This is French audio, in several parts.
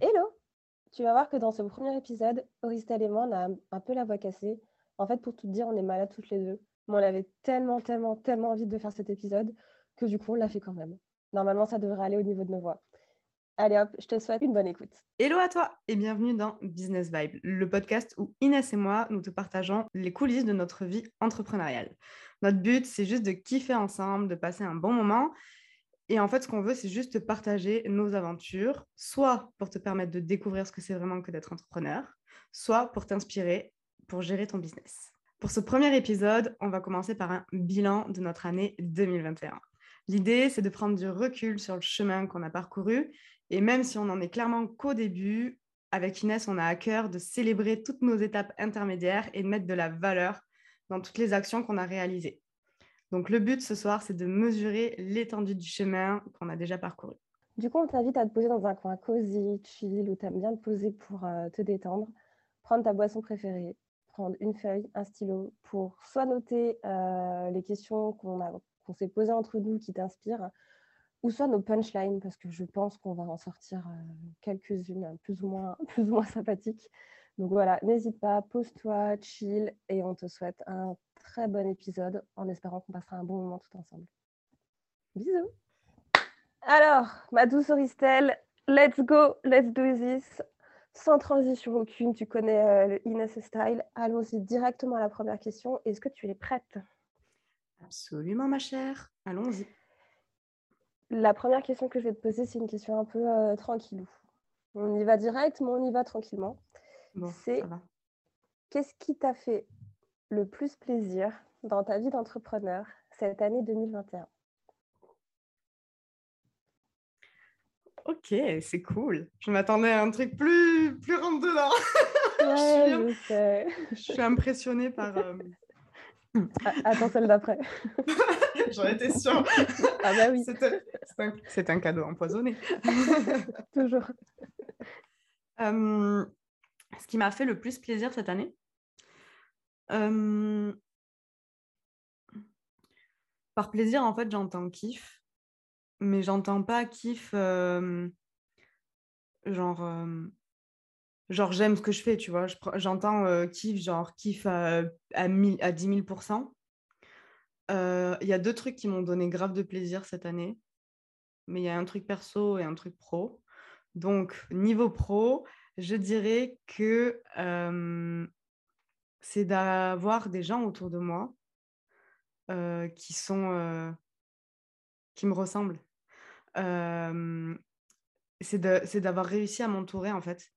Hello Tu vas voir que dans ce premier épisode, Auristel et moi, on a un peu la voix cassée. En fait, pour tout te dire, on est malades toutes les deux. Mais on avait tellement, tellement, tellement envie de faire cet épisode que du coup, on l'a fait quand même. Normalement, ça devrait aller au niveau de nos voix. Allez hop, je te souhaite une bonne écoute. Hello à toi et bienvenue dans Business Vibe, le podcast où Inès et moi, nous te partageons les coulisses de notre vie entrepreneuriale. Notre but, c'est juste de kiffer ensemble, de passer un bon moment. Et en fait, ce qu'on veut, c'est juste partager nos aventures, soit pour te permettre de découvrir ce que c'est vraiment que d'être entrepreneur, soit pour t'inspirer pour gérer ton business. Pour ce premier épisode, on va commencer par un bilan de notre année 2021. L'idée, c'est de prendre du recul sur le chemin qu'on a parcouru et même si on n'en est clairement qu'au début, avec Inès, on a à cœur de célébrer toutes nos étapes intermédiaires et de mettre de la valeur dans toutes les actions qu'on a réalisées. Donc le but ce soir, c'est de mesurer l'étendue du chemin qu'on a déjà parcouru. Du coup, on t'invite à te poser dans un coin cosy, chill, où tu aimes bien te poser pour euh, te détendre, prendre ta boisson préférée, prendre une feuille, un stylo pour soit noter euh, les questions qu'on s'est posées entre nous qui t'inspirent, ou soit nos punchlines, parce que je pense qu'on va en sortir euh, quelques-unes plus ou, moins, plus ou moins sympathiques. Donc voilà, n'hésite pas, pose-toi, chill, et on te souhaite un très bon épisode en espérant qu'on passera un bon moment tout ensemble. Bisous Alors, ma douce Auristel, let's go, let's do this sans transition aucune, tu connais euh, le Inès Style. Allons-y directement à la première question. Est-ce que tu es prête? Absolument, ma chère. Allons-y. La première question que je vais te poser, c'est une question un peu euh, tranquillou. On y va direct, mais on y va tranquillement. c'est qu'est-ce qui t'a fait le plus plaisir dans ta vie d'entrepreneur cette année 2021 Ok, c'est cool. Je m'attendais à un truc plus, plus rentre dedans. Ouais, je, je, suis impressionnée par, euh, ah, attends celle d'après. J'en étais sûre. Ah bah oui. C'est un, cadeau empoisonné. Toujours. Euh, ce qui m'a fait le plus plaisir cette année, par plaisir, en fait, j'entends kiff, mais j'entends pas kiff genre genre j'aime ce que je fais, tu vois. J'entends kiff, genre kiff à, à, 10 000% euh, Il y a deux trucs qui m'ont donné grave de plaisir cette année, mais il y a un truc perso et un truc pro. Donc, niveau pro, je dirais que c'est d'avoir des gens autour de moi qui sont qui me ressemblent. c'est d'avoir réussi à m'entourer en fait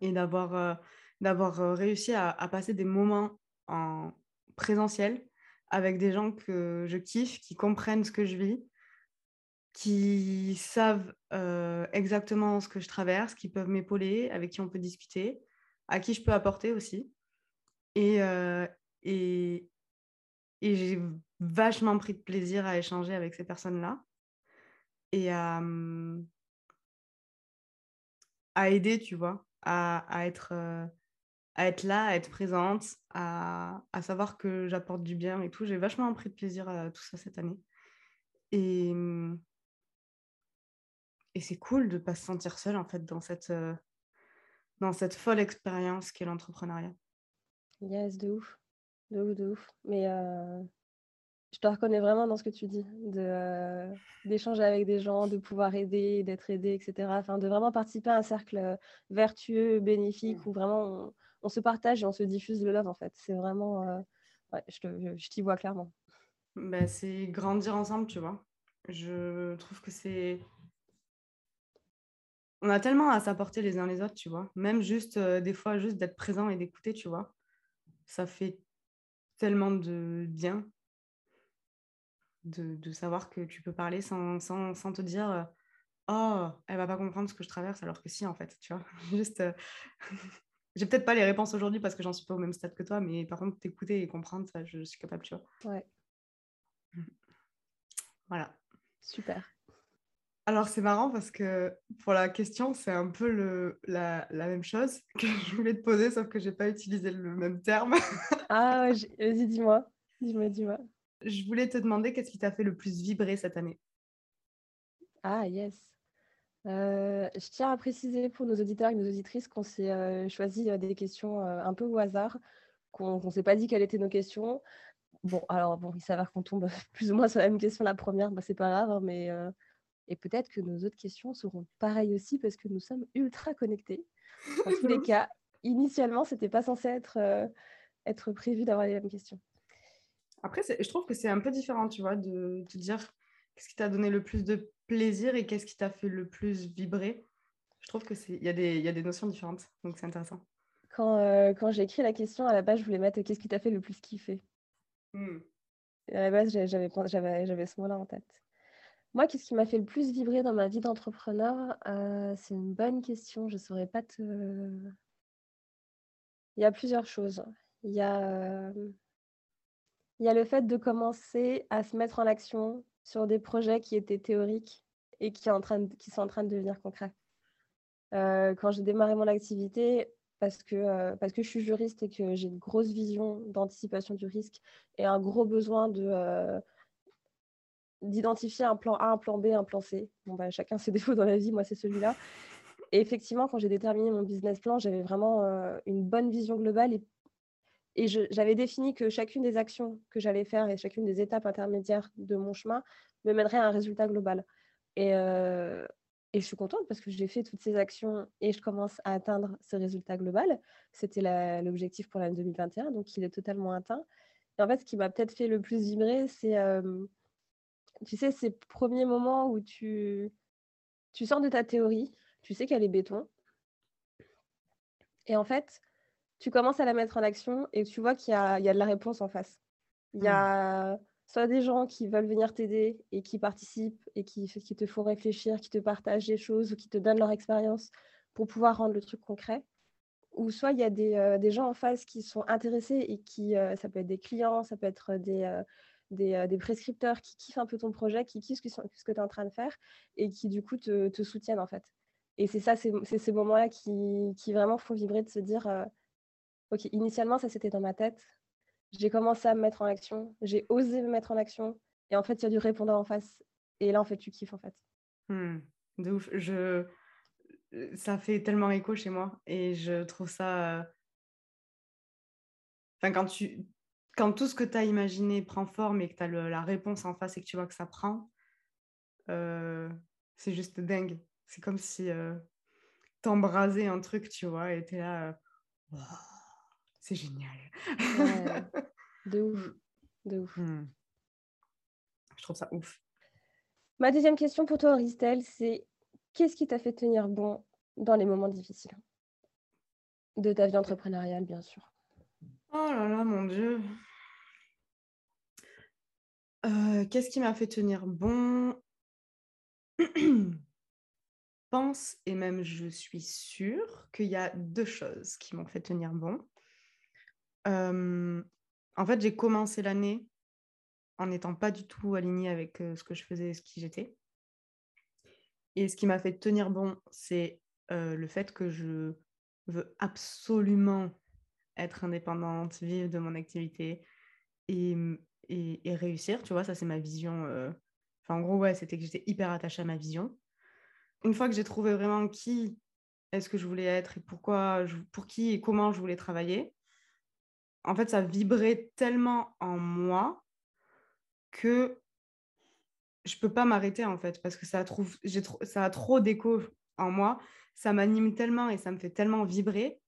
et d'avoir euh, d'avoir euh, réussi à, passer des moments en présentiel avec des gens que je kiffe, qui comprennent ce que je vis, qui savent euh, exactement ce que je traverse, qui peuvent m'épauler, avec qui on peut discuter, à qui je peux apporter aussi. Et, et, et j'ai vachement pris de plaisir à échanger avec ces personnes-là et à, hum, à aider, tu vois, à, être, euh, à être là, à être présente, à, à savoir que j'apporte du bien et tout. J'ai vachement pris de plaisir à tout ça cette année. Et, mmh, et c'est cool de ne pas se sentir seule en fait dans cette, euh, dans cette folle expérience qu'est l'entrepreneuriat. Yes, de ouf. De ouf, de ouf. Mais euh, je te reconnais vraiment dans ce que tu dis, de, euh, d'échanger avec des gens, de pouvoir aider, d'être aidé, etc. Enfin, de vraiment participer à un cercle euh, vertueux, bénéfique, mmh. où vraiment on, se partage et on se diffuse le love, en fait. C'est vraiment... Euh, ouais, je, je, t'y vois clairement. Bah, c'est grandir ensemble, tu vois. Je trouve que c'est... On a tellement à s'apporter les uns les autres, tu vois. Même juste, des fois, juste d'être présent et d'écouter, tu vois. Ça fait tellement de bien de, savoir que tu peux parler sans, te dire euh, Oh, elle va pas comprendre ce que je traverse, alors que si, en fait, tu vois. Juste, euh, j'ai peut-être pas les réponses aujourd'hui parce que j'en suis pas au même stade que toi, mais par contre, t'écouter et comprendre, ça, je, suis capable, tu vois. Ouais. Voilà. Super. Alors, c'est marrant parce que pour la question, c'est un peu le, la, même chose que je voulais te poser, sauf que j'ai pas utilisé le même terme. ah, vas-y, dis-moi. Dis-moi, dis-moi. Je voulais te demander qu'est-ce qui t'a fait le plus vibrer cette année? Ah, yes. je tiens à préciser pour nos auditeurs et nos auditrices qu'on s'est choisi des questions un peu au hasard, qu'on ne s'est pas dit quelles étaient nos questions. Bon, alors bon, il s'avère qu'on tombe plus ou moins sur la même question la première, bah, c'est pas grave, hein, mais et peut-être que nos autres questions seront pareilles aussi parce que nous sommes ultra connectés. En tous les cas, initialement, c'était pas censé être, être prévu d'avoir les mêmes questions. Après, je trouve que c'est un peu différent, tu vois, de te dire qu'est-ce qui t'a donné le plus de plaisir et qu'est-ce qui t'a fait le plus vibrer. Je trouve que c'est il y, a des, y a des notions différentes, donc c'est intéressant. Quand, euh, quand j'ai écrit la question, à la base, je voulais mettre qu'est-ce qui t'a fait le plus kiffer? Hmm. À la base, j'avais, ce mot-là en tête. Moi, qu'est-ce qui m'a fait le plus vibrer dans ma vie d'entrepreneur euh, C'est une bonne question. Je ne saurais pas te. Il y a plusieurs choses. Il y a, il y a le fait de commencer à se mettre en action sur des projets qui étaient théoriques et qui, sont en train de devenir concrets. Euh, quand j'ai démarré mon activité, parce que, euh, parce que je suis juriste et que j'ai une grosse vision d'anticipation du risque et un gros besoin de, d'identifier un plan A, un plan B, un plan C. Bon, bah, chacun ses défauts dans la vie, moi c'est celui-là. Et effectivement, quand j'ai déterminé mon business plan, j'avais vraiment une bonne vision globale et j'avais défini que chacune des actions que j'allais faire et chacune des étapes intermédiaires de mon chemin me mènerait à un résultat global. Et, euh, et je suis contente parce que j'ai fait toutes ces actions et je commence à atteindre ce résultat global. C'était l'objectif pour l'année 2021, donc il est totalement atteint. Et en fait, ce qui m'a peut-être fait le plus vibrer, c'est, euh, tu sais, ces premiers moments où tu, tu sors de ta théorie, tu sais qu'elle est béton. Et en fait, tu commences à la mettre en action et tu vois qu'il y, a, de la réponse en face. Il y mmh. a soit des gens qui veulent venir t'aider et qui participent et qui, qui te font réfléchir, qui te partagent des choses ou qui te donnent leur expérience pour pouvoir rendre le truc concret. Ou soit il y a des, euh, gens en face qui sont intéressés et qui, euh, ça peut être des clients, ça peut être des, euh, des, prescripteurs qui kiffent un peu ton projet, qui kiffent ce que, tu es en train de faire et qui du coup te, soutiennent en fait. Et c'est ça, c'est ces moments-là qui, qui, vraiment font vibrer de se dire ok, initialement, ça c'était dans ma tête. J'ai commencé à me mettre en action, j'ai osé me mettre en action, et en fait, il y a du répondant en face. Et là, en fait, tu kiffes, en fait. Hmm, de ouf. Je... Ça fait tellement écho chez moi, et je trouve ça... Enfin, quand, tu... quand tout ce que tu as imaginé prend forme et que tu as la réponse en face et que tu vois que ça prend, euh, c'est juste dingue. C'est comme si euh, t'embrasais un truc, tu vois, et tu es là... Euh, c'est génial. de ouf. De ouf. Mm. Je trouve ça ouf. Ma deuxième question pour toi, Auristel, c'est qu'est-ce qui t'a fait tenir bon dans les moments difficiles? De ta vie entrepreneuriale, bien sûr Oh là là, mon Dieu. Euh, qu'est-ce qui m'a fait tenir bon? Pense et même je suis sûre qu'il y a deux choses qui m'ont fait tenir bon en fait, j'ai commencé l'année en n'étant pas du tout alignée avec ce que je faisais et ce qui j'étais. Et ce qui m'a fait tenir bon, c'est le fait que je veux absolument être indépendante, vivre de mon activité et, réussir. Tu vois, ça, c'est ma vision. Enfin, en gros, ouais, c'était que j'étais hyper attachée à ma vision. Une fois que j'ai trouvé vraiment qui est-ce que je voulais être et pourquoi, pour qui et comment je voulais travailler, en fait, ça vibrait tellement en moi que je peux pas m'arrêter en fait parce que ça, trouve, ça a trop d'écho en moi, ça m'anime tellement et ça me fait tellement vibrer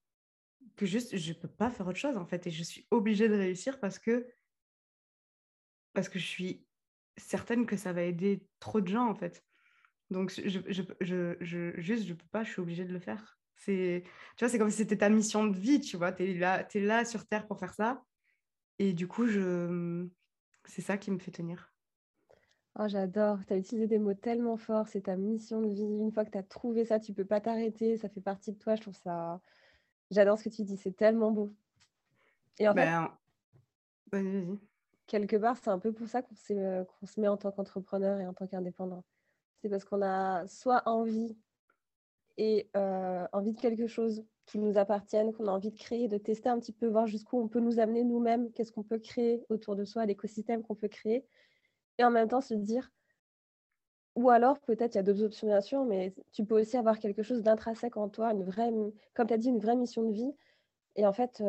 que juste je peux pas faire autre chose en fait et je suis obligée de réussir parce que parce que je suis certaine que ça va aider trop de gens en fait. Donc je, je, je, je juste je peux pas, je suis obligée de le faire. C'est, tu vois, c'est comme si c'était ta mission de vie, tu vois. Tu es là, es là sur Terre pour faire ça. Et du coup, je... c'est ça qui me fait tenir. Oh, j'adore. Tu as utilisé des mots tellement forts. C'est ta mission de vie. Une fois que tu as trouvé ça, tu peux pas t'arrêter. Ça fait partie de toi. Je trouve ça. J'adore ce que tu dis. C'est tellement beau. Et en fait, ben, vas-y. quelque part, c'est un peu pour ça qu'on, euh, qu'on se met en tant qu'entrepreneur et en tant qu'indépendant. C'est parce qu'on a soit envie et euh, envie de quelque chose qui nous appartienne, qu'on a envie de créer, de tester un petit peu, voir jusqu'où on peut nous amener nous-mêmes, qu'est-ce qu'on peut créer autour de soi, l'écosystème qu'on peut créer, et en même temps se dire, ou alors, peut-être, il y a d'autres options, bien sûr, mais tu peux aussi avoir quelque chose d'intrinsèque en toi, une vraie, comme tu as dit, une vraie mission de vie. Et en fait,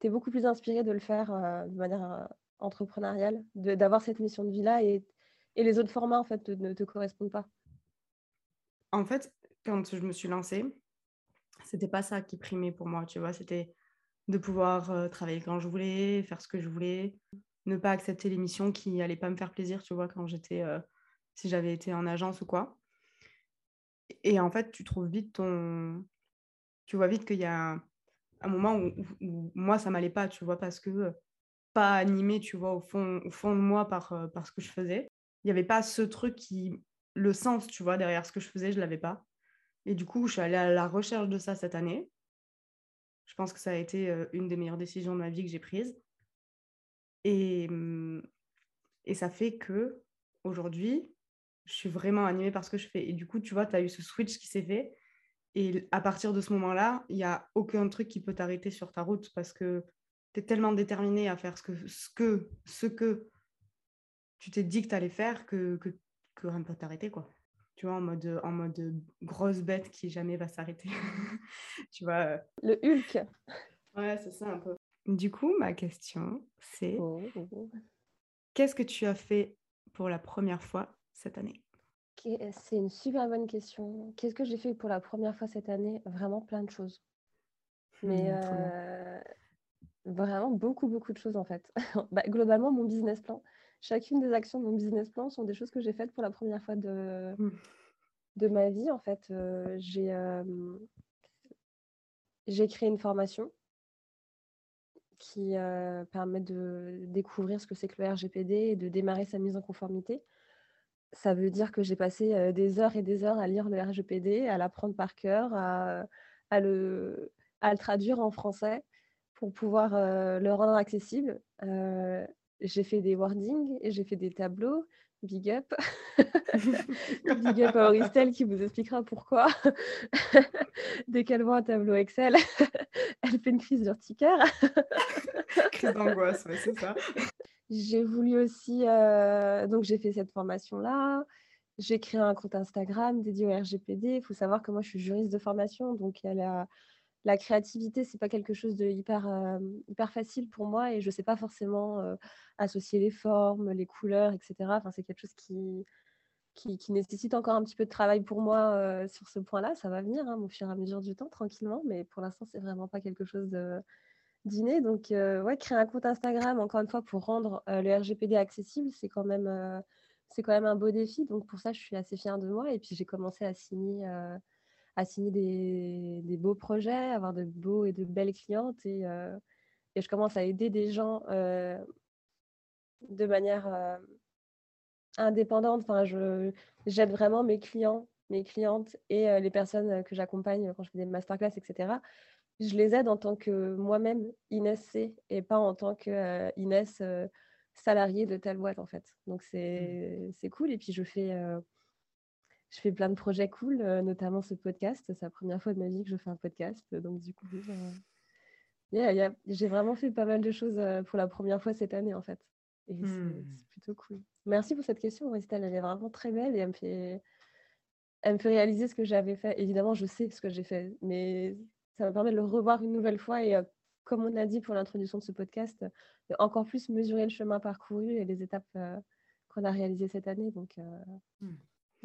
tu es beaucoup plus inspiré de le faire de manière entrepreneuriale, d'avoir cette mission de vie-là et, les autres formats, en fait, ne te correspondent pas. En fait, quand je me suis lancée, c'était pas ça qui primait pour moi, tu vois, c'était de pouvoir travailler quand je voulais, faire ce que je voulais, ne pas accepter les missions qui n'allaient pas me faire plaisir, tu vois, quand j'étais, si j'avais été en agence ou quoi. Et en fait, tu trouves vite ton, tu vois vite qu'il y a un, moment où, moi, ça m'allait pas, tu vois, parce que pas animé, tu vois, au fond, au fond de moi par, par ce que je faisais. Il n'y avait pas ce truc qui, le sens, tu vois, derrière ce que je faisais, je l'avais pas. Et du coup, je suis allée à la recherche de ça cette année. Je pense que ça a été une des meilleures décisions de ma vie que j'ai prises. Et, mmh, et ça fait que aujourd'hui, je suis vraiment animée par ce que je fais. Et du coup, tu vois, tu as eu ce switch qui s'est fait. Et à partir de ce moment-là, il n'y a aucun truc qui peut t'arrêter sur ta route parce que tu es tellement déterminé à faire ce que, ce que, ce que tu t'es dit que tu allais faire que, que, que rien ne peut t'arrêter. quoi tu vois, en mode, en mode grosse bête qui jamais va s'arrêter. tu vois. Euh. Le Hulk. Ouais, c'est ça un peu. Du coup, ma question, c'est oh, oh, oh. qu'est-ce que tu as fait pour la première fois cette année? C'est une super bonne question. Qu'est-ce que j'ai fait pour la première fois cette année? Vraiment plein de choses. Mais mmh, euh, vraiment beaucoup, beaucoup de choses en fait. bah, globalement, mon business plan, chacune des actions de mon business plan sont des choses que j'ai faites pour la première fois de, mmh. de ma vie. En fait, euh, j'ai j'ai créé une formation qui euh, permet de découvrir ce que c'est que le RGPD et de démarrer sa mise en conformité. Ça veut dire que j'ai passé euh, des heures et des heures à lire le RGPD, à l'apprendre par cœur, à, à, le, à, le, traduire en français pour pouvoir le rendre accessible j'ai fait des wordings j'ai fait des tableaux. Big up. Big up à Auristel qui vous expliquera pourquoi. Dès qu'elle voit un tableau Excel, elle fait une crise d'urticaire. crise d'angoisse, ouais, c'est ça. J'ai voulu aussi, euh, donc j'ai fait cette formation-là. J'ai créé un compte Instagram dédié au RGPD. Il faut savoir que moi, je suis juriste de formation, donc il y a la, la créativité, c'est pas quelque chose de hyper, facile pour moi et je sais pas forcément associer les formes, les couleurs, etc. Enfin, c'est quelque chose qui, nécessite encore un petit peu de travail pour moi sur ce point-là. Ça va venir hein, au fur et à mesure du temps, tranquillement, mais pour l'instant, c'est vraiment pas quelque chose de. Donc, ouais, créer un compte Instagram, encore une fois, pour rendre le RGPD accessible, c'est quand même c'est quand même un beau défi. Donc, pour ça, je suis assez fière de moi. Et puis, j'ai commencé à signer à signer des, beaux projets, avoir de beaux et de belles clientes. Et, euh, et je commence à aider des gens euh, de manière euh, indépendante. Enfin, je, j'aide vraiment mes clients, mes clientes et les personnes que j'accompagne quand je fais des masterclass, etc. Je les aide en tant que moi-même Inès C et pas en tant que Inès salariée de telle boîte en fait. Donc mmh. c'est, c'est cool. Et puis je fais je fais plein de projets cool, euh, notamment ce podcast. C'est la première fois de ma vie que je fais un podcast. Donc, du coup, euh, j'ai vraiment fait pas mal de choses euh, pour la première fois cette année, en fait. Et c'est mmh. plutôt cool. Merci pour cette question, Estelle. Elle est vraiment très belle et elle me fait, elle me fait réaliser ce que j'avais fait. Évidemment, je sais ce que j'ai fait, mais ça me permet de le revoir une nouvelle fois et, comme on a dit pour l'introduction de ce podcast, de encore plus mesurer le chemin parcouru et les étapes qu'on a réalisées cette année. Donc, mmh.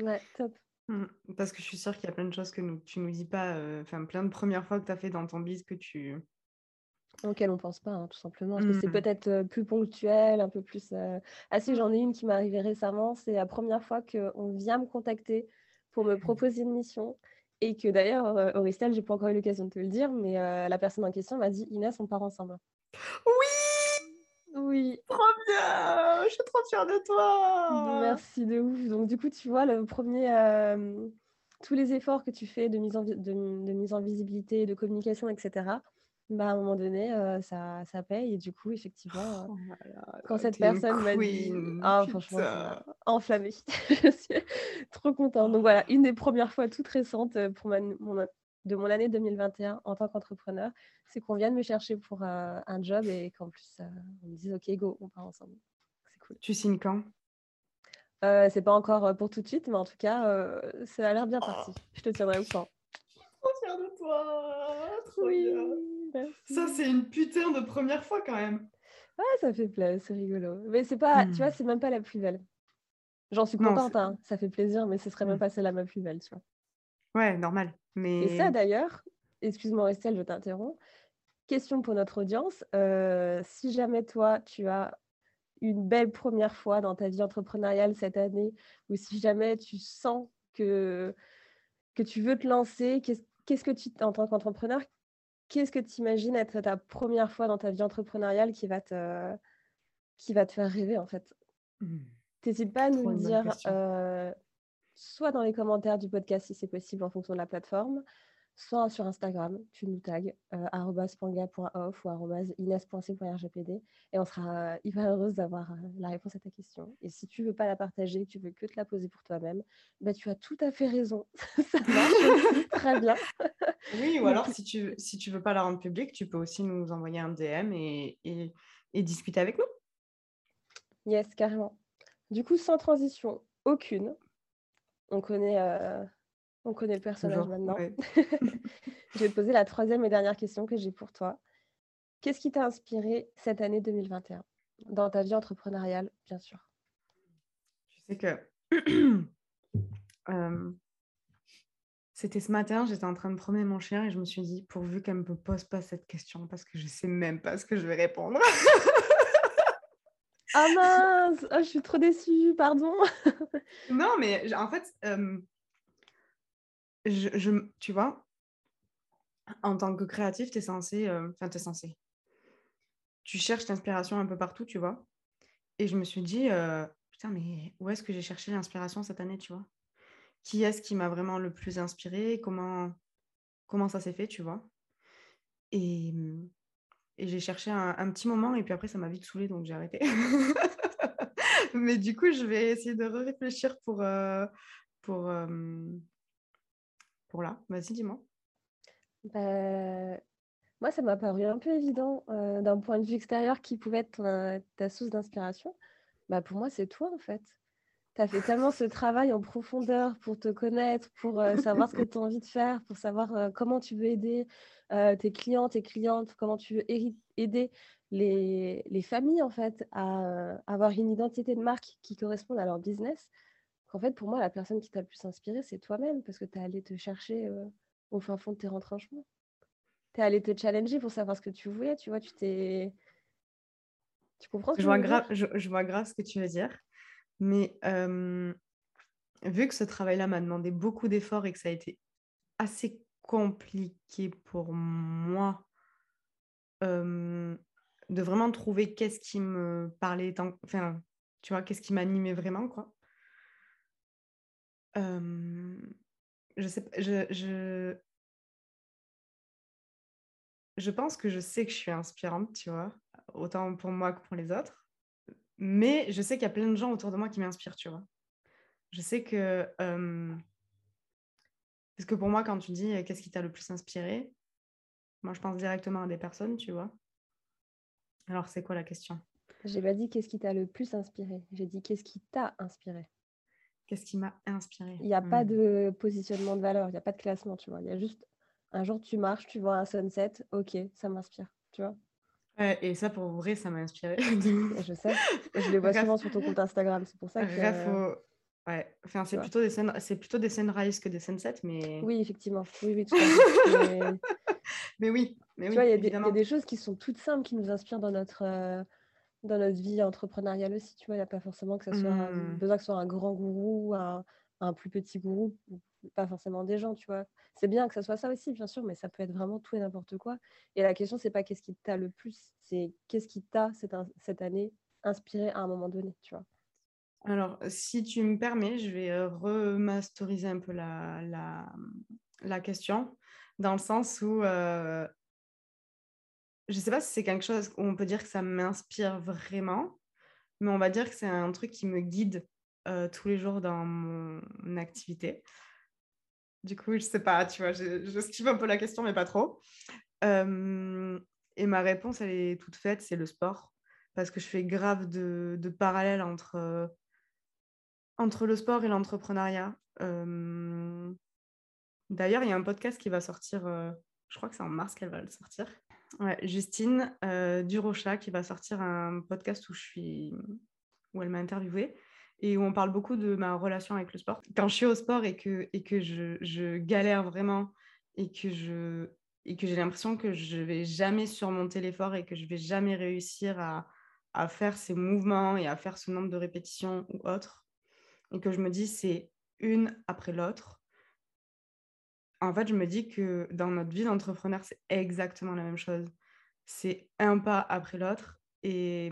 Ouais, top. Mmh. Parce que je suis sûre qu'il y a plein de choses que nous, tu nous dis pas, euh, enfin plein de premières fois que tu as fait dans ton biz que tu... Auquel on pense pas, hein, tout simplement. Parce que c'est mmh. peut-être euh, plus ponctuel, un peu plus... Euh, ah si, j'en ai une qui m'est arrivée récemment. C'est la première fois qu'on vient me contacter pour me proposer une mission. Et que d'ailleurs, Auristel, j'ai pas encore eu l'occasion de te le dire, mais la personne en question m'a dit Inès, on part ensemble. Oui oui. Trop bien Je suis trop fière de toi Merci de ouf. Donc du coup, tu vois, le premier... Euh, tous les efforts que tu fais de mise en, de, mise en visibilité, de communication, etc., bah, à un moment donné, euh, ça, ça paye. Et du coup, effectivement, oh quand cette personne m'a dit... Ah, franchement, enflammée. je suis trop contente. Donc voilà, une des premières fois toutes récentes euh, pour ma, mon, de mon année 2021 en tant qu'entrepreneur, c'est qu'on vienne me chercher pour euh, un job et qu'en plus, euh, on me dise OK, go, on part ensemble. C'est cool. Tu signes quand? Euh, c'est pas encore pour tout de suite, mais en tout cas, ça a l'air bien parti. Je te tiendrai au courant. Trop fière de toi. Trop bien. Ça, c'est une putain de première fois quand même. Ouais, ça fait plaisir, c'est rigolo. Mais c'est pas, tu vois, hmm. c'est même pas la plus belle. J'en suis contente, hein, ça fait plaisir, mais ce serait même hmm. pas celle-là ma plus belle, tu vois. Ouais, normal. Mais... Et ça, d'ailleurs, excuse-moi, Estelle, je t'interromps. Question pour notre audience. Euh, si jamais toi, tu as une belle première fois dans ta vie entrepreneuriale cette année, ou si jamais tu sens que, que tu veux te lancer, qu'est-ce que tu, en tant qu'entrepreneur, qu'est-ce que tu imagines être ta première fois dans ta vie entrepreneuriale qui va te, qui va te faire rêver en fait? Mmh. N'hésite pas à nous le dire, euh, soit dans les commentaires du podcast si c'est possible en fonction de la plateforme, soit sur Instagram, tu nous tags euh, @panga.off ou ines.c.rgpd et on sera hyper heureuse d'avoir euh, la réponse à ta question. Et si tu veux pas la partager, tu veux que te la poser pour toi-même, bah, tu as tout à fait raison. Ça marche très bien. oui, ou alors si tu si tu veux pas la rendre publique, tu peux aussi nous envoyer un DM et, et, discuter avec nous. Yes, carrément. Du coup, sans transition aucune, on connaît euh, on connaît le personnage maintenant. je vais te poser la troisième et dernière question que j'ai pour toi. Qu'est-ce qui t'a inspiré cette année 2021 dans ta vie entrepreneuriale, bien sûr Tu sais que euh, c'était ce matin, j'étais en train de promener mon chien et je me suis dit, pourvu qu'elle ne me pose pas cette question parce que je ne sais même pas ce que je vais répondre. ah mince, oh, je suis trop déçue, pardon. non, mais en fait, euh, je, tu vois, en tant que créatif, tu es censé. Euh, enfin, tu es censé. Tu cherches l'inspiration un peu partout, tu vois. Et je me suis dit, euh, putain, mais où est-ce que j'ai cherché l'inspiration cette année, tu vois? Qui est-ce qui m'a vraiment le plus inspiré comment, comment ça s'est fait, tu vois? Et, et j'ai cherché un, petit moment, et puis après, ça m'a vite saoulé, donc j'ai arrêté. mais du coup, je vais essayer de réfléchir pour. Euh, pour pour là Vas-y, dis-moi. Bah, moi, ça m'a paru un peu évident euh, d'un point de vue extérieur qui pouvait être ta source d'inspiration. Bah, pour moi, c'est toi, en fait. Tu as fait tellement ce travail en profondeur pour te connaître, pour euh, savoir ce que tu as envie de faire, pour savoir euh, comment tu veux aider tes clients, tes clientes, comment tu veux aider les, les, familles, en fait, à avoir une identité de marque qui corresponde à leur business en fait, pour moi, la personne qui t'a le plus inspiré, c'est toi-même, parce que tu es allé te chercher au fin fond de tes retranchements. Tu es allé te challenger pour savoir ce que tu voulais, tu vois, tu t'es... Tu comprends je, vois grave, je, vois grave ce que tu veux dire. Mais vu que ce travail-là m'a demandé beaucoup d'efforts et que ça a été assez compliqué pour moi de vraiment trouver qu'est-ce qui me parlait, enfin, tu vois, qu'est-ce qui m'animait vraiment, quoi je sais je, je, je pense que je sais que je suis inspirante, tu vois, autant pour moi que pour les autres. Mais je sais qu'il y a plein de gens autour de moi qui m'inspirent, tu vois. Je sais que... Parce que pour moi, quand tu dis qu'est-ce qui t'a le plus inspiré, moi, je pense directement à des personnes, tu vois. Alors, c'est quoi la question? J'ai pas dit qu'est-ce qui t'a le plus inspiré. J'ai dit qu'est-ce qui t'a inspiré. Qu'est-ce qui m'a inspiré? Il n'y a pas hmm. de positionnement de valeur, il n'y a pas de classement, tu vois. Il y a juste un jour, tu marches, tu vois un sunset, ok, ça m'inspire, tu vois. Et ça, pour vrai, ça m'a inspiré. je sais. je les vois souvent sur ton compte Instagram, c'est pour ça que. Ouais, enfin, c'est plutôt, des scènes... plutôt des sunrise que des sunsets, mais. Oui, effectivement. Oui, oui, tout à fait. mais... mais... oui, mais tu vois, il y, a des choses qui sont toutes simples qui nous inspirent dans notre. Euh, dans notre vie entrepreneuriale aussi, tu vois, il n'y a pas forcément que ça soit mmh. besoin que ce soit un grand gourou, un, un, plus petit gourou, pas forcément des gens, tu vois. C'est bien que ça soit ça aussi, bien sûr, mais ça peut être vraiment tout et n'importe quoi. Et la question, c'est pas qu'est-ce qui t'a le plus, c'est qu'est-ce qui t'a cette, cette année inspiré à un moment donné, tu vois. Alors, si tu me permets, je vais euh, remasteriser un peu la, la, la, question, dans le sens où euh, je ne sais pas si c'est quelque chose où on peut dire que ça m'inspire vraiment, mais on va dire que c'est un truc qui me guide euh, tous les jours dans mon activité. Du coup, je sais pas, tu vois, je, un peu la question, mais pas trop. Euh, et ma réponse, elle est toute faite, c'est le sport. Parce que je fais grave de, de parallèles entre, Entre le sport et l'entrepreneuriat. euh, D'ailleurs, il y a un podcast qui va sortir, euh, je crois que c'est en mars qu'elle va le sortir. Ouais, Justine euh, Durocha qui va sortir un podcast où je suis où elle m'a interviewée et où on parle beaucoup de ma relation avec le sport. Quand je suis au sport et que, et que je, je galère vraiment et que je et que j'ai l'impression que je vais jamais surmonter l'effort et que je vais jamais réussir à, à faire ces mouvements et à faire ce nombre de répétitions ou autre, et que je me dis c'est une après l'autre. En fait, je me dis que dans notre vie d'entrepreneur, c'est exactement la même chose. C'est un pas après l'autre. Et,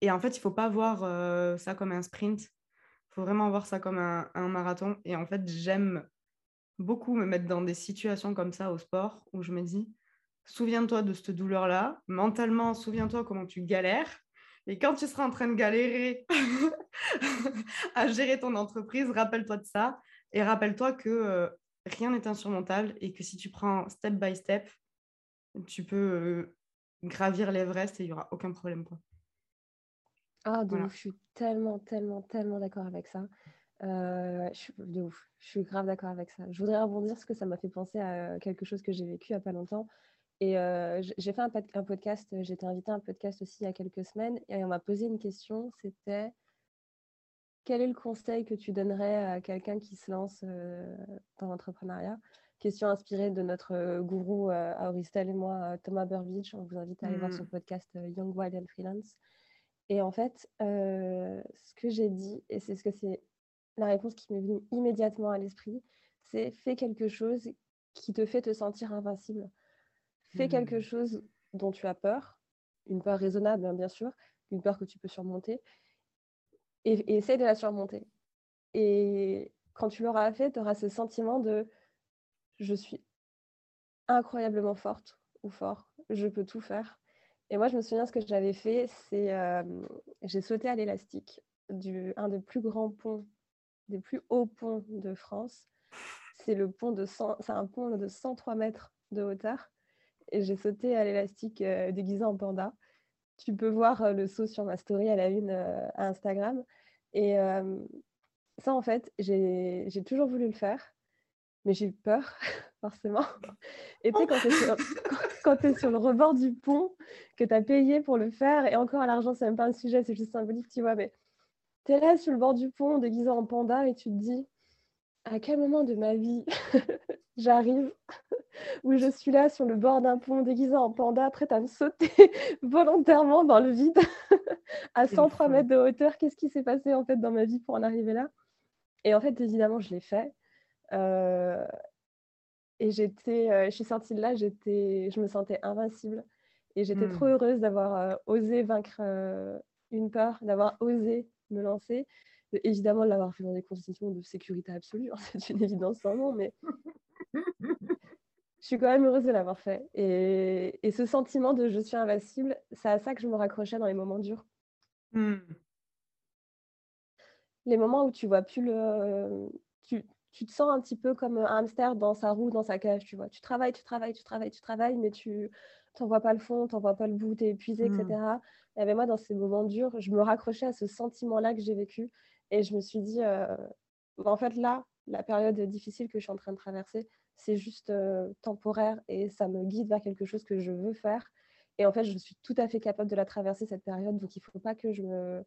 et en fait, il ne faut pas voir euh, ça comme un sprint. Il faut vraiment voir ça comme un, marathon. Et en fait, j'aime beaucoup me mettre dans des situations comme ça au sport où je me dis, souviens-toi de cette douleur-là. Mentalement, souviens-toi comment tu galères. Et quand tu seras en train de galérer à gérer ton entreprise, rappelle-toi de ça. Et rappelle-toi que euh, rien n'est insurmontable et que si tu prends step by step, tu peux euh, gravir l'Everest et il n'y aura aucun problème. Quoi. Ah, de Voilà. ouf, je suis tellement, tellement, tellement d'accord avec ça. Euh, je suis de ouf, je suis grave d'accord avec ça. Je voudrais rebondir parce que ça m'a fait penser à quelque chose que j'ai vécu il n'y a pas longtemps. Et euh, j'ai fait un, pod- un podcast, j'ai été invitée à un podcast aussi il y a quelques semaines et on m'a posé une question, c'était quel est le conseil que tu donnerais à quelqu'un qui se lance euh, dans l'entrepreneuriat? Question inspirée de notre gourou euh, Auristel et moi, Thomas Burbidge. On vous invite à aller voir son Mm. podcast Young, Wild and Freelance. Et en fait, euh, ce que j'ai dit, et c'est ce que c'est la réponse qui m'est venue immédiatement à l'esprit, c'est fais quelque chose qui te fait te sentir invincible. Fais quelque Mm. chose dont tu as peur, une peur raisonnable, hein, bien sûr, une peur que tu peux surmonter, et, et essaie de la surmonter. Et quand tu l'auras fait, tu auras ce sentiment de je suis incroyablement forte ou fort, je peux tout faire. Et moi, je me souviens ce que j'avais fait, c'est euh, j'ai sauté à l'élastique du un des plus grands ponts, des plus hauts ponts de France. C'est le pont de 100 c'est un pont de 103 mètres de hauteur. Et j'ai sauté à l'élastique euh, déguisé en panda. Tu peux voir euh, le saut sur ma story à la une à Instagram. Et ça, en fait, j'ai toujours voulu le faire, mais j'ai eu peur, forcément. Et tu sais, quand tu es sur, le rebord du pont, que tu as payé pour le faire, et encore l'argent, c'est même pas un sujet, c'est juste symbolique, tu vois, mais tu es là sur le bord du pont, déguisé en panda, et tu te dis, à quel moment de ma vie j'arrive où je suis là sur le bord d'un pont déguisé en panda, prête à me sauter volontairement dans le vide à Quelle 103 folle. mètres de hauteur? Qu'est-ce qui s'est passé en fait dans ma vie pour en arriver là? Et en fait, évidemment, je l'ai fait. Euh, et j'étais, euh, je suis sortie de là, j'étais, je me sentais invincible. Et j'étais Mm. trop heureuse d'avoir euh, osé vaincre une peur, d'avoir osé me lancer. Évidemment, de l'avoir fait dans des conditions de sécurité absolue, hein, c'est une évidence sans nom, mais je suis quand même heureuse de l'avoir fait. Et, et ce sentiment de je suis invincible, c'est à ça que je me raccrochais dans les moments durs. Mm. Les moments où tu vois plus le. Tu, tu te sens un petit peu comme un hamster dans sa roue, dans sa cage, tu vois. Tu travailles, tu travailles, tu travailles, tu travailles, mais tu n'en vois pas le fond, tu n'en vois pas le bout, tu es épuisé, etc. Et ben moi, dans ces moments durs, je me raccrochais à ce sentiment-là que j'ai vécu. Et je me suis dit, euh, bah, en fait, là, la période difficile que je suis en train de traverser, c'est juste euh, temporaire et ça me guide vers quelque chose que je veux faire. Et en fait, je suis tout à fait capable de la traverser, cette période. Donc, il ne faut pas que je me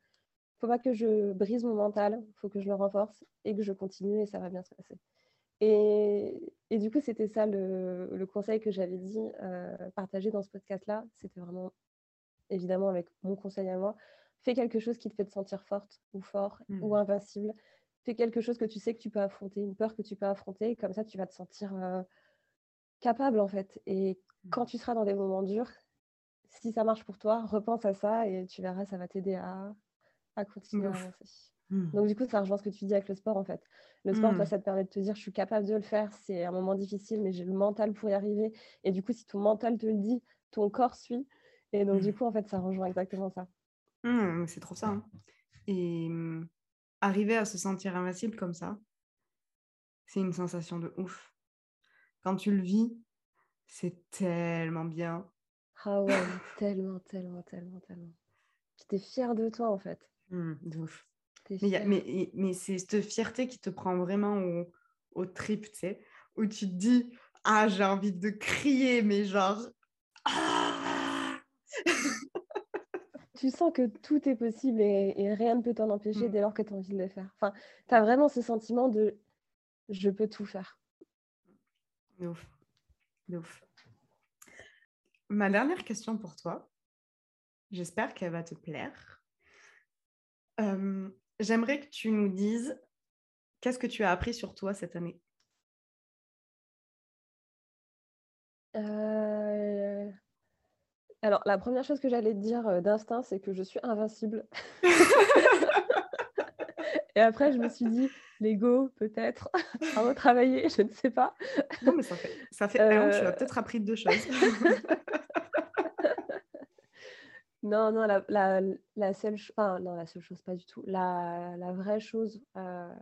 faut pas que je brise mon mental, il faut que je le renforce et que je continue et ça va bien se passer. Et, et du coup, c'était ça le, le conseil que j'avais dit, euh, partagé dans ce podcast-là. C'était vraiment, évidemment, avec mon conseil à moi. Fais quelque chose qui te fait te sentir forte ou fort ou invincible. Fais quelque chose que tu sais que tu peux affronter, une peur que tu peux affronter. Comme ça, tu vas te sentir euh, capable, en fait. Et quand tu seras dans des moments durs, si ça marche pour toi, repense à ça et tu verras, ça va t'aider à, à continuer à avancer. Mm. Donc du coup, ça rejoint ce que tu dis avec le sport en fait. Le sport, toi, Mm. ça te permet de te dire, je suis capable de le faire, c'est un moment difficile, mais j'ai le mental pour y arriver. Et du coup, si ton mental te le dit, ton corps suit. Et donc du Mm. coup, en fait, ça rejoint exactement ça. C'est trop ça. hein. Et arriver à se sentir invincible comme ça, c'est une sensation de ouf. Quand tu le vis, c'est tellement bien. Ah ouais, tellement, tellement, tellement, tellement. Puis t'es fière de toi en fait. Mm, de ouf. mais, mais, mais c'est cette fierté qui te prend vraiment au, au trip, tu sais, où tu te dis, ah, j'ai envie de crier, mais genre, ah tu sens que tout est possible et, rien ne peut t'en empêcher mmh. dès lors que tu as envie de le faire. Enfin, tu as vraiment ce sentiment de je peux tout faire. Ouf. Ouf. Ma dernière question pour toi, j'espère qu'elle va te plaire. Euh, j'aimerais que tu nous dises qu'est-ce que tu as appris sur toi cette année? Euh, Alors, la première chose que j'allais te dire euh, d'instinct, c'est que je suis invincible. Et après, je me suis dit, l'ego, peut-être, à retravailler, je ne sais pas. Non, mais ça fait, ça fait un, tu as peut-être appris deux choses. Non, non, la, la, seule chose, non, la seule chose, pas du tout. La, la vraie chose euh,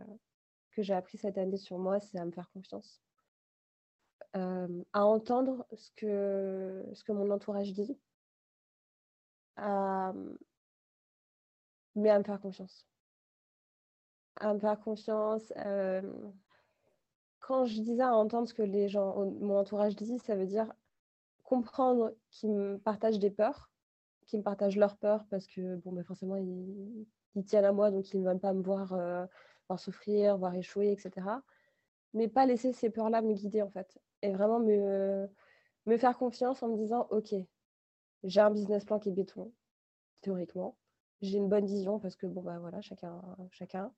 que j'ai appris cette année sur moi, c'est à me faire confiance. Euh, à entendre ce que, ce que mon entourage dit, mais à me faire confiance. À me faire confiance. Euh, quand je disais à entendre ce que les gens, mon entourage dit, ça veut dire comprendre qu'ils me partagent des peurs qui me partagent leurs peurs parce que bon, ben forcément, ils, tiennent à moi, donc ils ne veulent pas me voir, euh, voir souffrir, voir échouer, etc. Mais pas laisser ces peurs-là me guider, en fait. Et vraiment me, me faire confiance en me disant, OK, j'ai un business plan qui est béton, théoriquement. J'ai une bonne vision parce que, bon, bah voilà, chacun, chacun.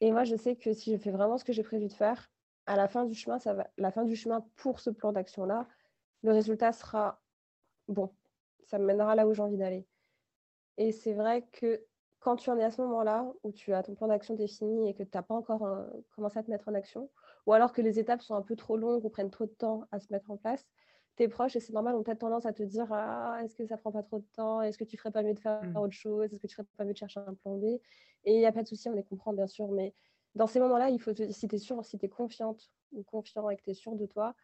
Et moi, je sais que si je fais vraiment ce que j'ai prévu de faire, à la fin du chemin, ça va, la fin du chemin pour ce plan d'action-là, le résultat sera bon ça me mènera là où j'ai envie d'aller. Et c'est vrai que quand tu en es à ce moment-là, où tu as ton plan d'action défini et que tu n'as pas encore commencé à te mettre en action, ou alors que les étapes sont un peu trop longues ou prennent trop de temps à se mettre en place, tes proches, et c'est normal, ont peut-être tendance à te dire ah, est-ce que ça prend pas trop de temps? Est-ce que tu ferais pas mieux de faire mmh. autre chose? Est-ce que tu ferais pas mieux de chercher un plan B? Et il n'y a pas de souci, on les comprend bien sûr, mais dans ces moments-là, il faut si tu es sûre, si tu es confiante ou confiant et que tu es sûr de toi,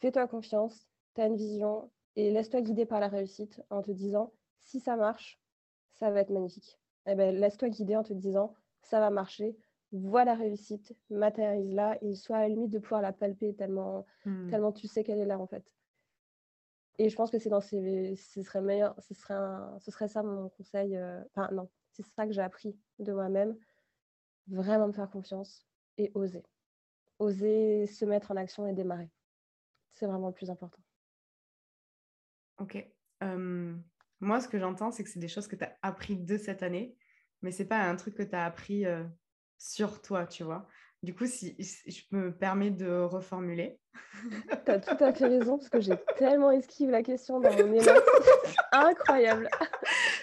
fais-toi confiance, tu as une vision, et laisse-toi guider par la réussite en te disant si ça marche, ça va être magnifique. Eh ben, laisse-toi guider en te disant ça va marcher, vois la réussite, matérialise-la et sois à la limite de pouvoir la palper tellement, hmm. tellement tu sais qu'elle est là en fait. Et je pense que c'est dans ces, ce serait meilleur, ce serait, ce serait ça mon conseil. Euh, enfin non, c'est ça que j'ai appris de moi-même. Vraiment me faire confiance et oser. Oser se mettre en action et démarrer. C'est vraiment le plus important. Ok. moi, ce que j'entends, c'est que c'est des choses que tu as appris de cette année, mais c'est pas un truc que tu as appris sur toi, tu vois. Du coup, si, je me permets de reformuler. Tu as tout à fait raison, parce que j'ai tellement esquivé la question dans mon élan. Incroyable.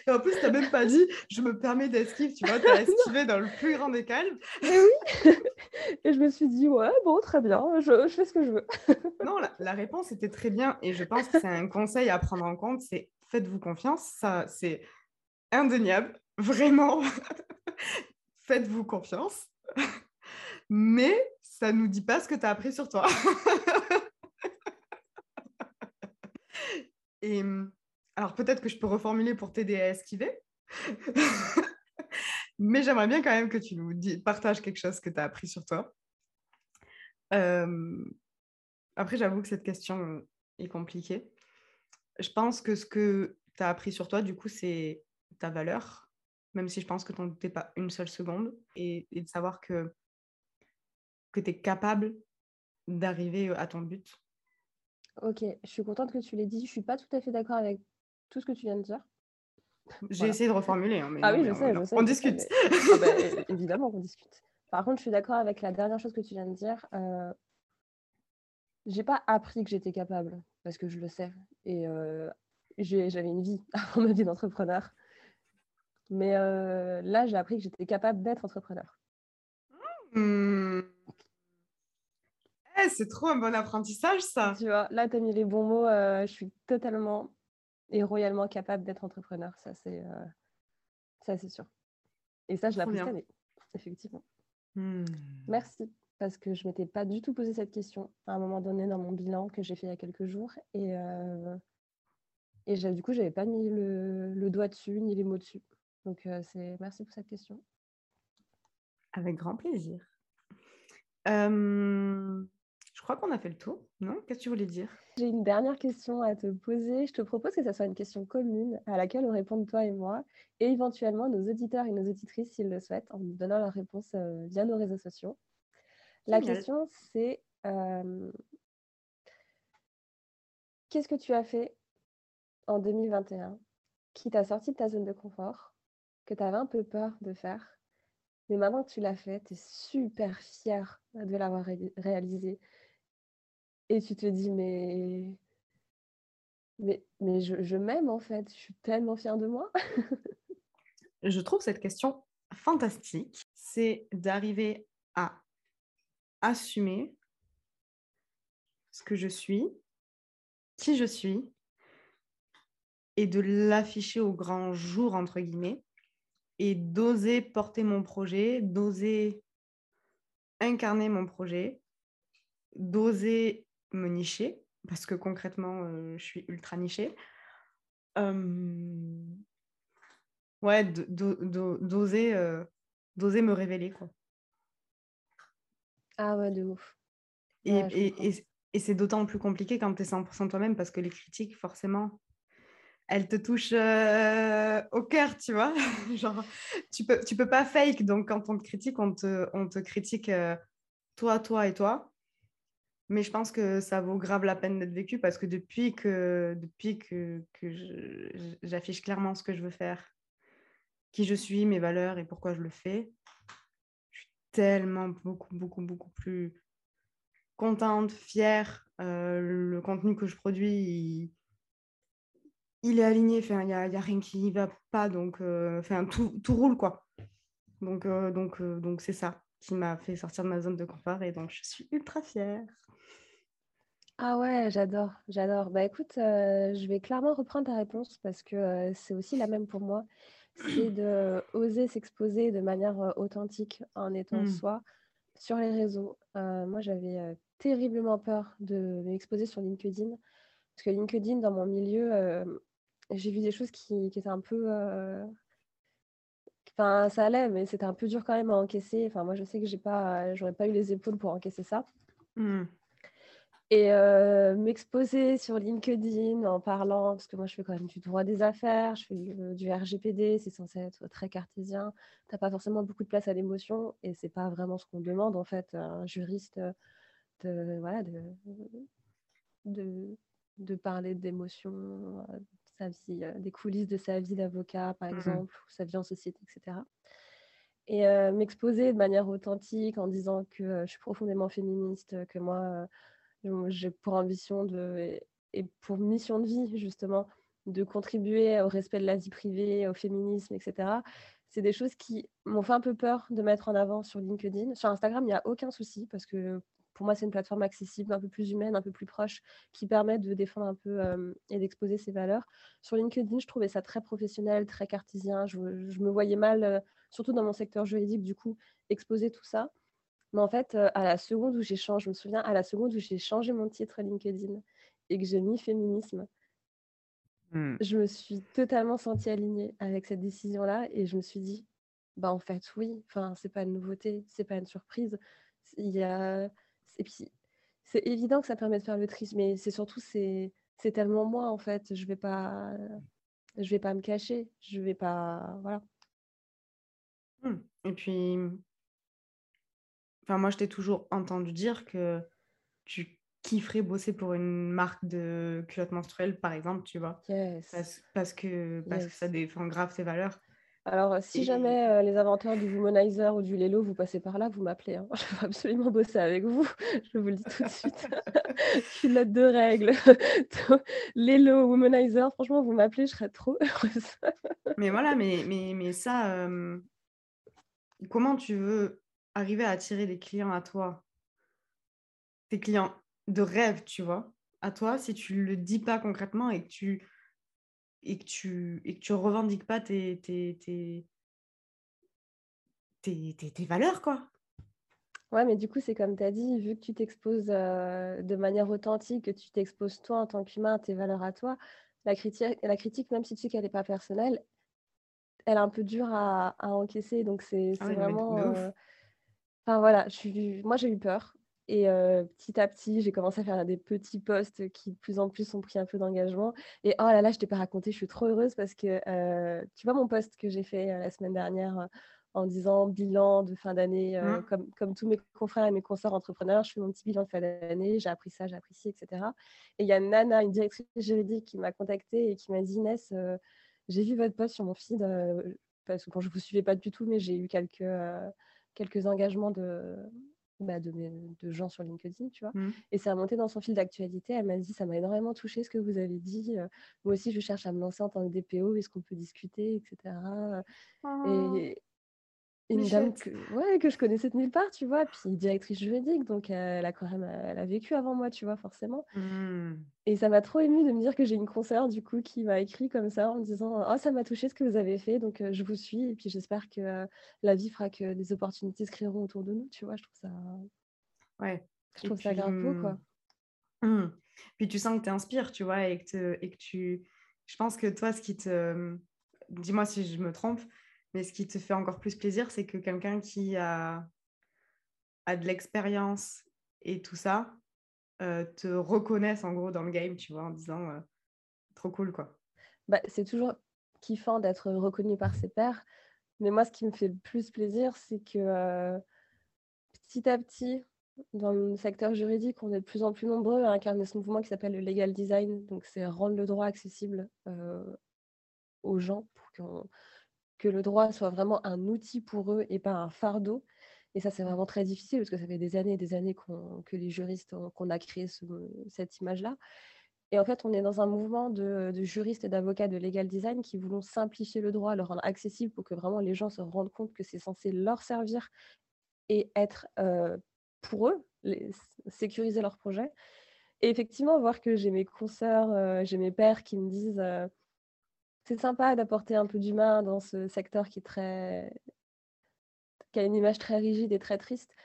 Et en plus, tu n'as même pas dit je me permets d'esquiver, tu vois, tu as esquivé dans le plus grand des calmes. Et oui. Et je me suis dit ouais, bon, très bien, je, je fais ce que je veux. non, la, la, réponse était très bien. Et je pense que c'est un conseil à prendre en compte c'est faites-vous confiance. Ça, c'est indéniable. Vraiment. faites-vous confiance mais ça nous dit pas ce que tu as appris sur toi. Et alors peut-être que je peux reformuler pour t'aider à esquiver. mais j'aimerais bien quand même que tu nous partages quelque chose que tu as appris sur toi. Euh, après, j'avoue que cette question est compliquée. Je pense que ce que tu as appris sur toi, du coup, c'est ta valeur, même si je pense que tu n'en doutais pas une seule seconde, et de savoir que que tu es capable d'arriver à ton but Ok, je suis contente que tu l'aies dit. Je suis pas tout à fait d'accord avec tout ce que tu viens de dire. J'ai essayé de reformuler. Hein, ah oui, je sais, je sais. On discute. Ah bah, évidemment qu'on discute. Par contre, je suis d'accord avec la dernière chose que tu viens de dire. Euh... J'ai pas appris que j'étais capable, parce que je le sais. Et euh, j'avais une vie avant ma vie d'entrepreneur. Mais euh, là, j'ai appris que j'étais capable d'être entrepreneur. Mmh. Eh, c'est trop un bon apprentissage, ça. Tu vois, là, tu as mis les bons mots. Euh, je suis totalement et royalement capable d'être entrepreneur. Ça, c'est euh, ça, c'est sûr. Et ça, je cette année, effectivement. Mmh. Merci, parce que je ne m'étais pas du tout posé cette question à un moment donné dans mon bilan que j'ai fait il y a quelques jours. Et, euh, et du coup, je n'avais pas mis le, le, doigt dessus, ni les mots dessus. Donc, c'est merci pour cette question. Avec grand plaisir. je crois qu'on a fait le tour, non? Qu'est-ce que tu voulais dire? J'ai une dernière question à te poser. Je te propose que ce soit une question commune à laquelle on réponde toi et moi, et éventuellement nos auditeurs et nos auditrices s'ils le souhaitent, en nous donnant leur réponse via nos réseaux sociaux. La question, c'est qu'est-ce que tu as fait en 2021 qui t'a sorti de ta zone de confort, que tu avais un peu peur de faire, mais maintenant que tu l'as fait, tu es super fière de l'avoir réalisé. Et tu te dis, mais, je, je m'aime en fait, je suis tellement fière de moi. je trouve cette question fantastique. C'est d'arriver à assumer ce que je suis, qui je suis, et de l'afficher au grand jour, entre guillemets, et d'oser porter mon projet, d'oser incarner mon projet, d'oser me nicher, parce que concrètement, euh, je suis ultra nichée. Euh... Ouais, d'oser euh, d'oser me révéler, quoi. Ah ouais, de ouf. Et, et, et, et c'est d'autant plus compliqué quand tu es 100% toi-même, parce que les critiques, forcément, elle te touche euh, au cœur, tu vois. Genre, tu peux, tu peux pas fake. Donc, quand on te critique, on te, on te critique euh, toi, toi et toi. Mais je pense que ça vaut grave la peine d'être vécu parce que depuis que, depuis que, que j'affiche clairement ce que je veux faire, qui je suis, mes valeurs et pourquoi je le fais, je suis tellement beaucoup, beaucoup, beaucoup plus contente, fière. Euh, le contenu que je produis, il est aligné, il n'y a, y a, rien qui ne va pas, donc euh, tout, tout, roule quoi. Donc euh, donc euh, donc c'est ça qui m'a fait sortir de ma zone de confort et donc je suis ultra fière. Ah ouais, j'adore, j'adore. Bah écoute, je vais clairement reprendre ta réponse parce que c'est aussi la même pour moi. C'est de oser s'exposer de manière authentique en étant mmh. soi sur les réseaux. moi, j'avais terriblement peur de m'exposer sur LinkedIn parce que LinkedIn, dans mon milieu, j'ai vu des choses qui, étaient un peu. Euh, enfin, ça allait, mais c'était un peu dur quand même à encaisser. Enfin, moi, je sais que j'ai pas, j'aurais pas eu les épaules pour encaisser ça. Mmh. Et euh, m'exposer sur LinkedIn en parlant, parce que moi je fais quand même du droit des affaires, je fais du, RGPD, c'est censé être très cartésien. Tu n'as pas forcément beaucoup de place à l'émotion et c'est pas vraiment ce qu'on demande en fait, un juriste de, voilà, de, de, de parler vie, euh, des coulisses de sa vie d'avocat, par mmh exemple, ou sa vie en société, etc. Et euh, m'exposer de manière authentique en disant que euh, je suis profondément féministe, que moi, j'ai pour ambition de, et, pour mission de vie, justement, de contribuer au respect de la vie privée, au féminisme, etc. C'est des choses qui m'ont fait un peu peur de mettre en avant sur LinkedIn. Sur Instagram, il n'y a aucun souci parce que pour moi, c'est une plateforme accessible, un peu plus humaine, un peu plus proche, qui permet de défendre un peu euh, et d'exposer ses valeurs. Sur LinkedIn, je trouvais ça très professionnel, très cartésien. Je, me voyais mal, euh, surtout dans mon secteur juridique, du coup, exposer tout ça. Mais en fait, à la seconde où j'ai changé, je me souviens, à la seconde où j'ai changé mon titre LinkedIn et que j'ai mis féminisme, mmh. je me suis totalement sentie alignée avec cette décision-là et je me suis dit, bah en fait, oui, enfin, c'est pas une nouveauté, c'est pas une surprise. Il y a et puis, c'est évident que ça permet de faire le tri, mais c'est surtout, c'est tellement moi, en fait. Je vais pas, je vais pas me cacher. Je vais pas, voilà. Mmh. Et puis, enfin, moi, je t'ai toujours entendu dire que tu kifferais bosser pour une marque de culottes menstruelles, par exemple, tu vois. Parce, que, parce que ça défend grave tes valeurs. Alors, si jamais euh, les inventeurs du Womanizer ou du Lelo, vous passez par là, vous m'appelez. Hein. Je veux absolument bosser avec vous. Je vous le dis tout de suite. Culotte de règles. Lelo, Womanizer, franchement, vous m'appelez, je serais trop heureuse. mais voilà, mais, mais, mais ça, comment tu veux arriver à attirer des clients à toi? Tes clients de rêve, tu vois, à toi, si tu le dis pas concrètement et que tu et que tu et que tu revendiques pas tes, tes, tes, tes, tes valeurs, quoi. Ouais, mais du coup, c'est comme tu as dit, vu que tu t'exposes euh, de manière authentique, que tu t'exposes toi en tant qu'humain, tes valeurs à toi, la critique, la critique même si tu sais qu'elle n'est pas personnelle, elle est un peu dure à, à encaisser. Donc, c'est ah vraiment. Euh, Enfin voilà, je suis... moi j'ai eu peur. Et petit à petit, j'ai commencé à faire des petits posts qui de plus en plus ont pris un peu d'engagement. Et oh là là, je t'ai pas raconté, je suis trop heureuse parce que tu vois mon post que j'ai fait la semaine dernière en disant bilan de fin d'année, mmh. comme, comme tous mes confrères et mes consoeurs entrepreneurs, je fais mon petit bilan de fin d'année, j'ai appris ça, j'ai appris ci, etc. Et il y a Nana, une directrice juridique, qui m'a contactée et qui m'a dit Inès, j'ai vu votre post sur mon feed, parce que quand je ne vous suivais pas du tout, mais j'ai eu quelques, quelques engagements de, bah, de, de, gens sur LinkedIn, tu vois. Mmh. Et ça a monté dans son fil d'actualité. Elle m'a dit, ça m'a énormément touché ce que vous avez dit. moi aussi, je cherche à me lancer en tant que DPO. Est-ce qu'on peut discuter, etc. Et, une dame que, ouais, que je connaissais de nulle part, tu vois, puis directrice juridique, donc elle a quand même elle a vécu avant moi, tu vois, forcément. Mmh. Et ça m'a trop ému de me dire que j'ai une consoeur, du coup, qui m'a écrit comme ça en me disant Oh, ça m'a touché ce que vous avez fait, donc je vous suis, et puis j'espère que la vie fera que des opportunités se créeront autour de nous, tu vois, je trouve ça. Ouais. Je trouve ça grave beau, quoi. Mmh. Puis tu sens que tu inspires, tu vois, et que, et que tu. Je pense que toi, ce qui te. Dis-moi si je me trompe, mais ce qui te fait encore plus plaisir, c'est que quelqu'un qui a, de l'expérience et tout ça euh, te reconnaisse en gros dans le game, tu vois, en disant euh, trop cool quoi. Bah, c'est toujours kiffant d'être reconnu par ses pairs. Mais moi, ce qui me fait le plus plaisir, c'est que euh, petit à petit, dans le secteur juridique, on est de plus en plus nombreux à incarner ce mouvement qui s'appelle le legal design. Donc, c'est rendre le droit accessible aux gens pour qu'on que le droit soit vraiment un outil pour eux et pas un fardeau. Et ça, c'est vraiment très difficile parce que ça fait des années et des années que les juristes, qu'on a créé cette image-là. Et en fait, on est dans un mouvement de, juristes et d'avocats de legal design qui voulons simplifier le droit, le rendre accessible pour que vraiment les gens se rendent compte que c'est censé leur servir et être euh, pour eux, sécuriser leur projet. Et effectivement, voir que j'ai mes consoeurs, euh, j'ai mes pères qui me disent euh, c'est sympa d'apporter un peu d'humain dans ce secteur qui est très qui a une image très rigide et très triste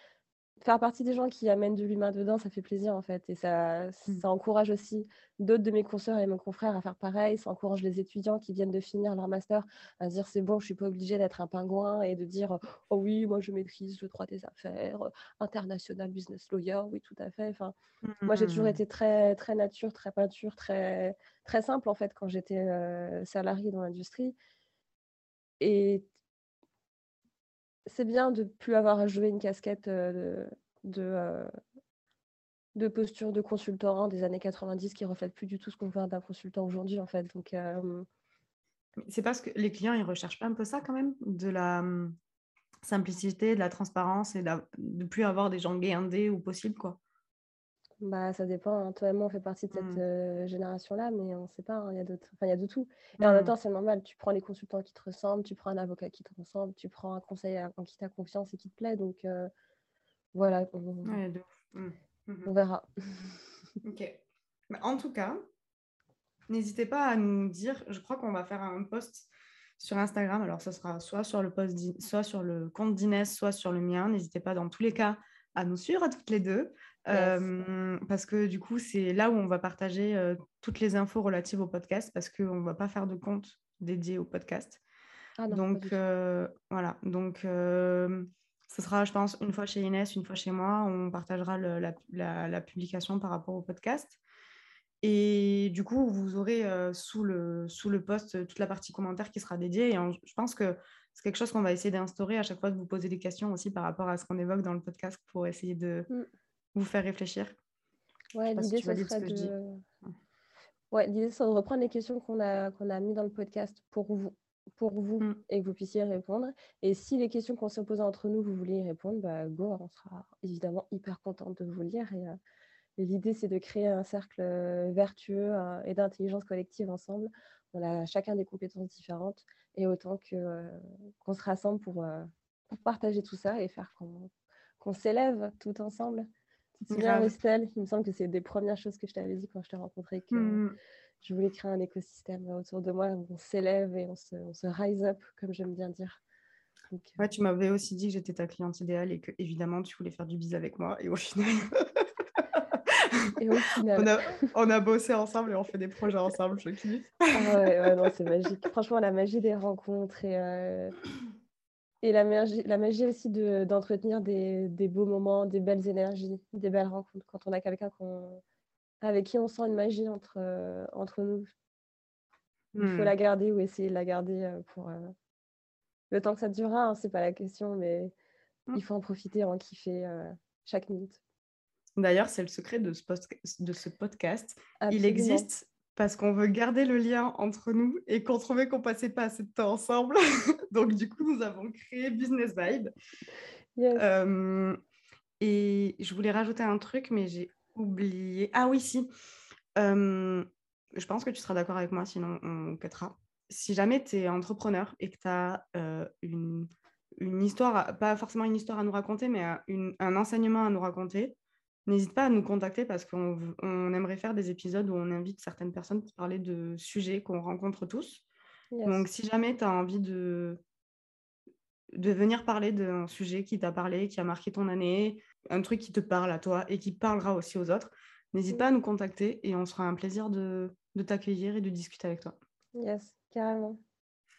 faire partie des gens qui amènent de l'humain dedans, ça fait plaisir en fait. Et ça, mmh. ça encourage aussi d'autres de mes consoeurs et mes confrères à faire pareil. Ça encourage les étudiants qui viennent de finir leur master à dire c'est bon, je suis pas obligée d'être un pingouin et de dire oh oui, moi je maîtrise le droit des affaires, international business lawyer, oui tout à fait. Enfin, moi j'ai toujours mmh. été très très nature, très peinture, très très simple en fait quand j'étais euh, salariée dans l'industrie. Et c'est bien de plus avoir à jouer une casquette de, de, posture de consultant des années 90 qui reflète plus du tout ce qu'on veut d'un consultant aujourd'hui en fait. Donc c'est parce que les clients ils recherchent pas un peu ça quand même de la simplicité, de la transparence et de, ne plus avoir des gens guindés ou possible quoi. Bah, ça dépend. Hein. Toi et moi, on fait partie de cette mmh. génération-là, mais on ne sait pas. Hein, il y a d'autres. Enfin, il y a de tout. Et en même mmh. temps, c'est normal. Tu prends les consultants qui te ressemblent, tu prends un avocat qui te ressemble, tu prends un conseiller en qui tu as confiance et qui te plaît. Donc, voilà. On, mmh. on verra. ok. en tout cas, n'hésitez pas à nous dire. Je crois qu'on va faire un post sur Instagram. Alors, ça sera soit sur le post, soit sur le compte d'Inès, soit sur le mien. N'hésitez pas dans tous les cas à nous suivre à toutes les deux parce que du coup, c'est là où on va partager toutes les infos relatives au podcast parce qu'on ne va pas faire de compte dédié au podcast. Ah donc, voilà. Donc, ce sera, je pense, une fois chez Inès, une fois chez moi. On partagera la, la, publication par rapport au podcast. Et du coup, vous aurez sous, le, sous le post toute la partie commentaire qui sera dédiée. Et je pense que c'est quelque chose qu'on va essayer d'instaurer à chaque fois de vous poser des questions aussi par rapport à ce qu'on évoque dans le podcast pour essayer de, mmh vous faire réfléchir Ouais, l'idée, serait de... Ouais, l'idée, c'est de reprendre les questions qu'on a, qu'on a mis dans le podcast pour vous, pour vous mm. et que vous puissiez répondre. Et si les questions qu'on s'est posées entre nous, vous voulez y répondre, bah, go, on sera évidemment hyper contente de vous lire. Et, euh, l'idée, c'est de créer un cercle euh, vertueux euh, et d'intelligence collective ensemble. On a chacun des compétences différentes et autant que, qu'on se rassemble pour, pour partager tout ça et faire qu'on, qu'on s'élève tout ensemble. Tu te souviens, Estelle Il me semble que c'est des premières choses que je t'avais dit quand je t'ai rencontré, que mmh. je voulais créer un écosystème autour de moi où on s'élève et on se, on se, rise up, comme j'aime bien dire. Donc, euh, ouais, tu m'avais aussi dit que j'étais ta cliente idéale et que, évidemment, tu voulais faire du bise avec moi. Et au final. et au final... on, a, on, a, bossé ensemble et on fait des projets ensemble, je kiffe. ah ouais, ouais, non, c'est magique. Franchement, la magie des rencontres et. Euh, Et la magie, la magie aussi d'entretenir des, des, beaux moments, des belles énergies, des belles rencontres. Quand on a quelqu'un avec qui on sent une magie entre, entre nous, il faut hmm. la garder ou essayer de la garder pour le temps que ça durera. Hein, c'est pas la question, mais il faut en profiter, en kiffer chaque minute. D'ailleurs, c'est le secret de ce, de ce podcast. Il existe parce qu'on veut garder le lien entre nous et qu'on trouvait qu'on passait pas assez de temps ensemble. Donc, du coup, nous avons créé Business Vibe. Euh, et je voulais rajouter un truc, mais j'ai oublié. Ah oui, si. Euh, je pense que tu seras d'accord avec moi, sinon on quêtera. Si jamais tu es entrepreneur et que tu as euh, une, une, histoire, pas forcément une histoire à nous raconter, mais un enseignement à nous raconter, N'hésite pas à nous contacter parce qu'on aimerait faire des épisodes où on invite certaines personnes pour parler de sujets qu'on rencontre tous. Donc, si jamais tu as envie de, de venir parler d'un sujet qui t'a parlé, qui a marqué ton année, un truc qui te parle à toi et qui parlera aussi aux autres, n'hésite pas à nous contacter et on sera un plaisir de, de t'accueillir et de discuter avec toi. Yes, carrément.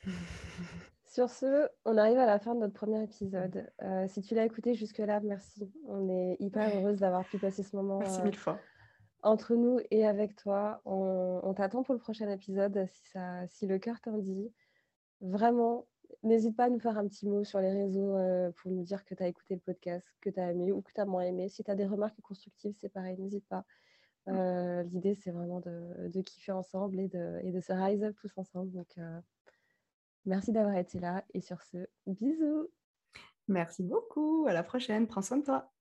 Sur ce, on arrive à la fin de notre premier épisode. Euh, si tu l'as écouté jusque-là, merci. On est hyper heureuse d'avoir pu passer ce moment merci mille fois. entre nous et avec toi. On, t'attend pour le prochain épisode si, ça, si le cœur t'en dit. Vraiment, n'hésite pas à nous faire un petit mot sur les réseaux euh, pour nous dire que tu as écouté le podcast, que tu as aimé ou que tu as moins aimé. Si tu as des remarques constructives, c'est pareil, n'hésite pas. Euh, l'idée, c'est vraiment de, de, kiffer ensemble et de, et de se rise up tous ensemble. Donc, Merci d'avoir été là et sur ce, bisous. Merci beaucoup. À la prochaine. Prends soin de toi.